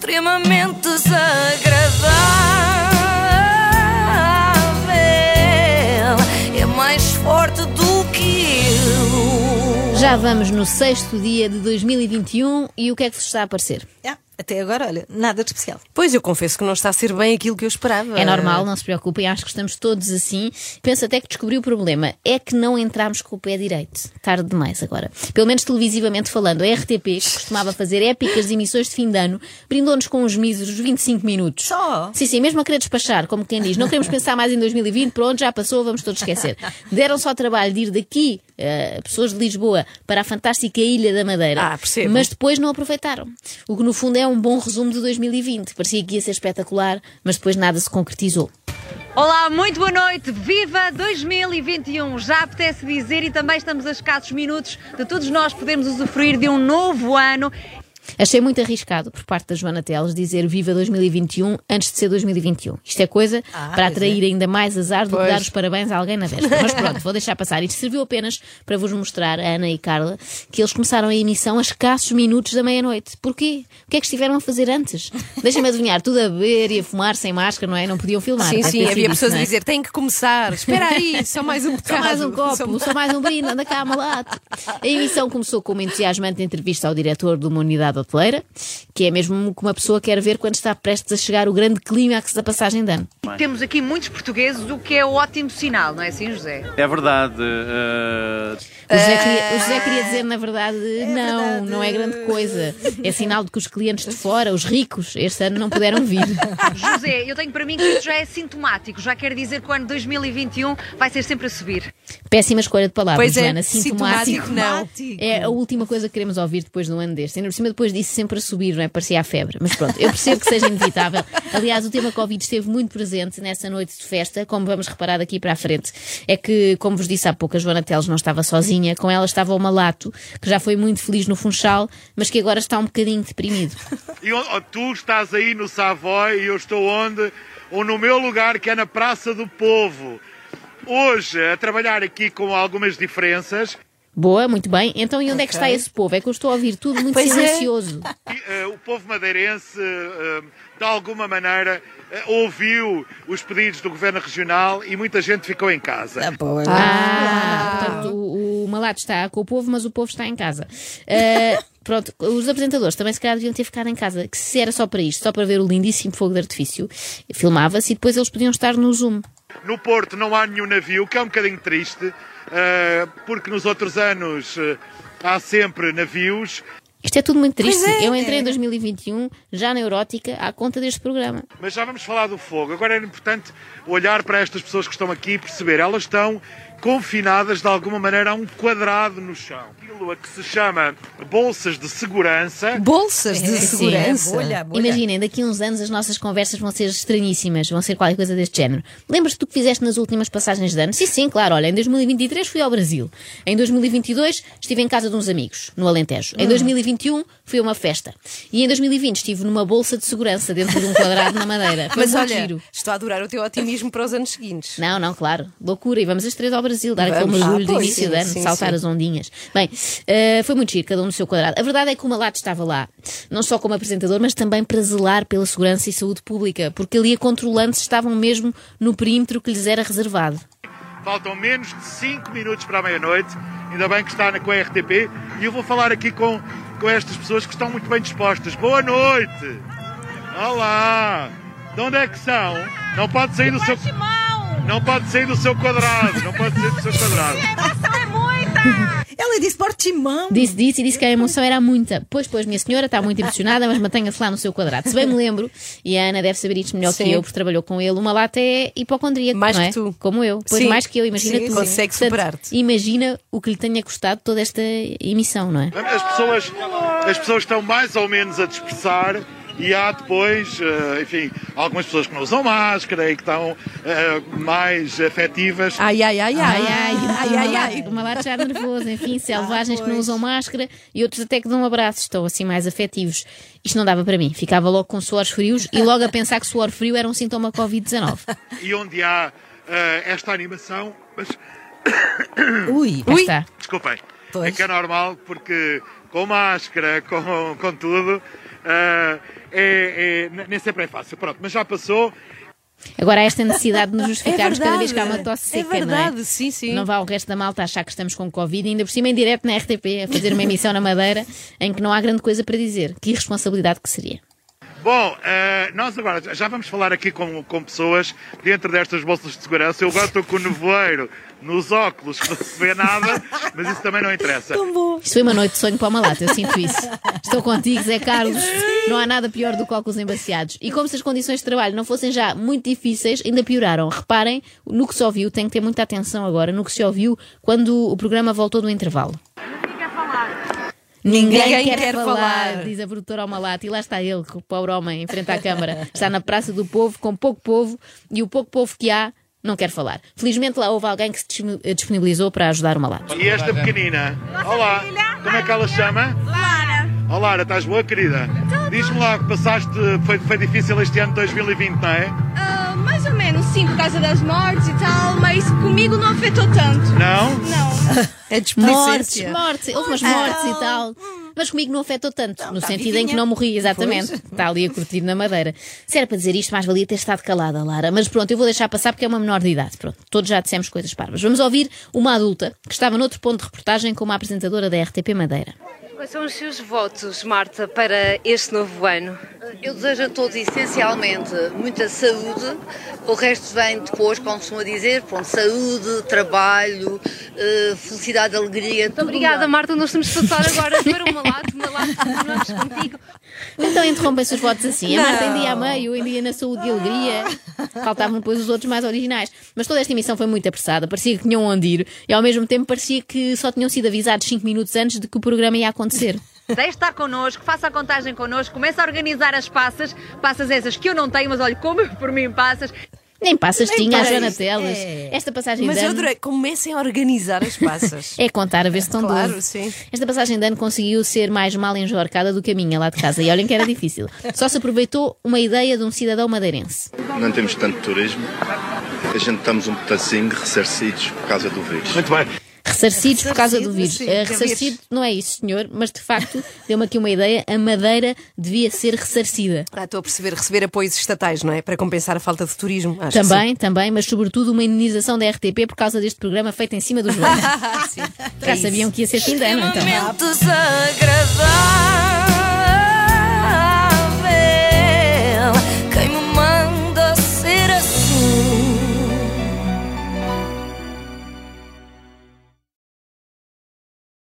extremamente desagradável. É mais forte do que eu. Já vamos no sexto dia de 2021 e o que é que vos está a parecer? Ah, até agora, olha, nada de especial. Pois, eu confesso que não está a ser bem aquilo que eu esperava. É normal, não se preocupem, acho que estamos todos assim. Penso até que descobri o problema. É que não entramos com o pé direito. Tarde demais agora. Pelo menos televisivamente falando, a RTP, que costumava fazer épicas emissões de fim de ano, brindou-nos com uns míseros 25 minutos. Só? Sim, sim, mesmo a querer despachar, como quem diz, não queremos pensar mais em 2020, pronto, já passou, vamos todos esquecer. Deram só trabalho de ir daqui, eh, pessoas de Lisboa, para a fantástica Ilha da Madeira. Ah, percebo. Mas depois não aproveitaram. O que no fundo é um bom resumo de 2020. Parecia que ia ser espetacular, mas depois nada se concretizou. Olá, muito boa noite. Viva 2021! Já apetece dizer e também estamos a escassos minutos de todos nós podermos usufruir de um novo ano. Achei muito arriscado por parte da Joana Teles dizer viva 2021 antes de ser 2021. Isto é coisa Ah, para atrair ainda mais azar do que Pois. dar os parabéns a alguém na véspera. Mas pronto, vou deixar passar. Isto serviu apenas para vos mostrar, a Ana e Carla, que eles começaram a emissão a escassos minutos da meia-noite. Porquê? O que é que estiveram a fazer antes? Deixa-me adivinhar, tudo a beber e a fumar sem máscara, não é? Não podiam filmar. Sim, sim, havia isso, pessoas a é? dizer: tem que começar, espera aí, só mais um Só mais um bocado. copo, só mais um brinde, anda cá, malato. A emissão começou com uma entusiasmante entrevista ao diretor de uma unidade hoteleira, que é mesmo o que uma pessoa quer ver quando está prestes a chegar o grande clímax da passagem de ano. Temos aqui muitos portugueses, o que é ótimo sinal, não é assim, José? É verdade. eh, O José, queria, o José queria dizer, na verdade, não, verdade. não é grande coisa. É sinal de que os clientes de fora, os ricos, este ano não puderam vir. José, eu tenho para mim que isto já é sintomático, já quer dizer que o ano 2021 vai ser sempre a subir. Péssima escolha de palavras, Pois é, Joana. Sintomático. sintomático não. É a última coisa que queremos ouvir depois de um ano deste. Ainda por cima, depois disso, sempre a subir, não é? Parecia a febre. Mas pronto, eu percebo que seja inevitável. Aliás, o tema Covid esteve muito presente nessa noite de festa, como vamos reparar daqui para a frente. É que, como vos disse há pouco, a Joana Teles não estava sozinha. Com ela estava o Malato, que já foi muito feliz no Funchal, mas que agora está um bocadinho deprimido. E tu estás aí no Savoy e eu estou onde? Ou no meu lugar, que é na Praça do Povo. Hoje, a trabalhar aqui com algumas diferenças. Boa, muito bem. Então, e onde é que está esse povo? É que eu estou a ouvir tudo muito Pois é. silencioso. O povo madeirense, eh, de alguma maneira, eh, ouviu os pedidos do Governo Regional e muita gente ficou em casa. Ah, pois. Ah, portanto, o, o Malato está com o povo, mas o povo está em casa. Ah, pronto, os apresentadores também se calhar deviam ter ficado em casa, que se era só para isto, só para ver o lindíssimo fogo de artifício, filmava-se e depois eles podiam estar no Zoom. No Porto não há nenhum navio, o que é um bocadinho triste, porque nos outros anos há sempre navios. Isto é tudo muito triste. É, Eu entrei é. em 2021 já neurótica à conta deste programa. Mas já vamos falar do fogo. Agora é importante olhar para estas pessoas que estão aqui e perceber. Elas estão confinadas de alguma maneira a um quadrado no chão. Aquilo a que se chama bolsas de segurança. Bolsas de Sim. segurança. É bolha, bolha. Imaginem, daqui a uns anos as nossas conversas vão ser estranhíssimas, vão ser qualquer coisa deste género. Lembras-te do que fizeste nas últimas passagens de ano? Sim, sim, claro. Olha, em 2023 fui ao Brasil. Em 2022 estive em casa de uns amigos, no Alentejo. Em 2021 fui a uma festa. E em 2020 estive numa bolsa de segurança dentro de um quadrado na Madeira. Foi Mas olha, giro. estou a adorar o teu otimismo para os anos seguintes. Não, não, claro. Loucura. E vamos as três ao Brasil, dar aquele mergulho Ah, de pois, início sim, de ano, sim, saltar sim. as ondinhas. Bem, eh, foi muito giro, cada um no seu quadrado. A verdade é que o Malato estava lá, não só como apresentador, mas também para zelar pela segurança e saúde pública, porque ali a controlantes estavam mesmo no perímetro que lhes era reservado. Faltam menos de 5 minutos para a meia-noite. Ainda bem que está na, com a RTP. E eu vou falar aqui com, com estas pessoas que estão muito bem dispostas. Boa noite! Olá! De onde é que são? Não pode sair do seu. Não pode sair do seu quadrado. Não pode sair do seu quadrado. Ela disse Portimão. Disse, disse e disse que a emoção era muita. Pois, pois, minha senhora está muito impressionada, mas mantenha-se lá no seu quadrado. Se bem me lembro, e a Ana deve saber isto melhor que Sim. eu, porque trabalhou com ele, uma lata é hipocondríaca, Mais não que é? tu. Como eu. Pois Sim. mais que eu, imagina Sim, tu. consegue superar-te. Imagina o que lhe tenha custado toda esta emissão, não é? As pessoas, as pessoas estão mais ou menos a dispersar. E há depois, eh, enfim, algumas pessoas que não usam máscara e que estão eh, mais afetivas. Ai, ai, ai, ai. Ai, ai, ai, ai, ai. O malato já nervoso, enfim, selvagens que não usam máscara e outros até que dão abraços, estão assim mais afetivos. Isto não dava para mim, ficava logo com suores frios e logo a pensar que suor frio era um sintoma Covid-19. E onde há eh, esta animação, mas Ui. Cá está. Desculpem. Pois. É que é normal porque com máscara, com, com tudo, ah, é, é- nem sempre é fácil. Pronto, mas já passou. Agora há esta necessidade de nos justificarmos É cada vez que há uma tosse É seca, não verdade, é? sim, sim. Não vá o resto da malta achar que estamos com Covid, ainda por cima em direto na RTP, a fazer uma emissão na Madeira em que não há grande coisa para dizer. Que irresponsabilidade que seria. Bom, ah, nós agora já vamos falar aqui com, com pessoas dentro destas bolsas de segurança. Eu agora estou com o nevoeiro nos óculos, que não se vê nada, mas isso também não interessa. Isto foi uma noite de sonho para o Malato, eu sinto isso. Estou contigo, Zé Carlos. Não há nada pior do que óculos embaciados. E como se as condições de trabalho não fossem já muito difíceis, ainda pioraram. Reparem no que se ouviu, tem que ter muita atenção agora, no que se ouviu quando o programa voltou do intervalo. Ninguém, Ninguém quer, quer falar, falar. diz a produtora ao Malato. E lá está ele, o pobre homem, em frente à Câmara. Está na Praça do Povo, com pouco povo, e o pouco povo que há não quer falar. Felizmente lá houve alguém que se dis- disponibilizou para ajudar o Malato. E esta pequenina? Olá, como é que ela se chama? Lara. Olá, Lara, estás boa, querida? Diz-me lá que passaste, foi, foi difícil este ano de 2020, não é? Ah, mais ou menos, sim, por causa das mortes e tal, mas comigo não afetou tanto. Não? Não. É Mortes, mortes, houve umas mortes e tal. Mas comigo não afetou tanto, no tá sentido em que vivinha. não morri, exatamente. Está ali a curtir na madeira. Se era para dizer isto, mais valia ter estado calada, Lara. Mas pronto, eu vou deixar passar porque é uma menor de idade. Pronto, todos já dissemos coisas parvas. Vamos ouvir uma adulta que estava noutro ponto de reportagem como a apresentadora da RTP Madeira. Quais são os seus votos, Marta, para este novo ano? Eu desejo a todos essencialmente muita saúde, o resto vem depois, como costuma dizer, pronto, saúde, trabalho, eh, felicidade, alegria. Muito obrigada, Marta. Nós temos de passar agora para uma lado, uma lado, continuamos contigo. Então interrompem-se os votos assim. A Marta em dia a meio, em dia na saúde e alegria. Faltavam depois os outros mais originais. Mas toda esta emissão foi muito apressada. Parecia que tinham onde ir. E ao mesmo tempo parecia que só tinham sido avisados 5 minutos antes de que o programa ia acontecer. Deixe de estar connosco, faça a contagem connosco, comece a organizar as passas, passas essas que eu não tenho, mas olha, como por mim passas. Nem passas tinha a. Joana Teles. É. Esta passagem Mas de eu ano adorei. Comecem a organizar as passas. é contar a ver se estão Claro, 12. sim. Esta passagem de ano conseguiu ser mais mal enjorcada do que a minha lá de casa. E olhem que era difícil. Só se aproveitou uma ideia de um cidadão madeirense. Não temos tanto turismo. A gente estamos um pedacinho ressarcidos por causa do vírus. Muito bem. Ressarcidos por causa do vírus. sim, Eh, ressarcido não é isso, senhor, mas de facto deu-me aqui uma ideia. A Madeira devia ser ressarcida. Ah, estou a perceber, receber apoios estatais, não é? Para compensar a falta de turismo. Acho Também, também, mas sobretudo uma indenização da RTP por causa deste programa feito em cima dos joelhos. sim. Já sabiam que ia ser fim de ano, então.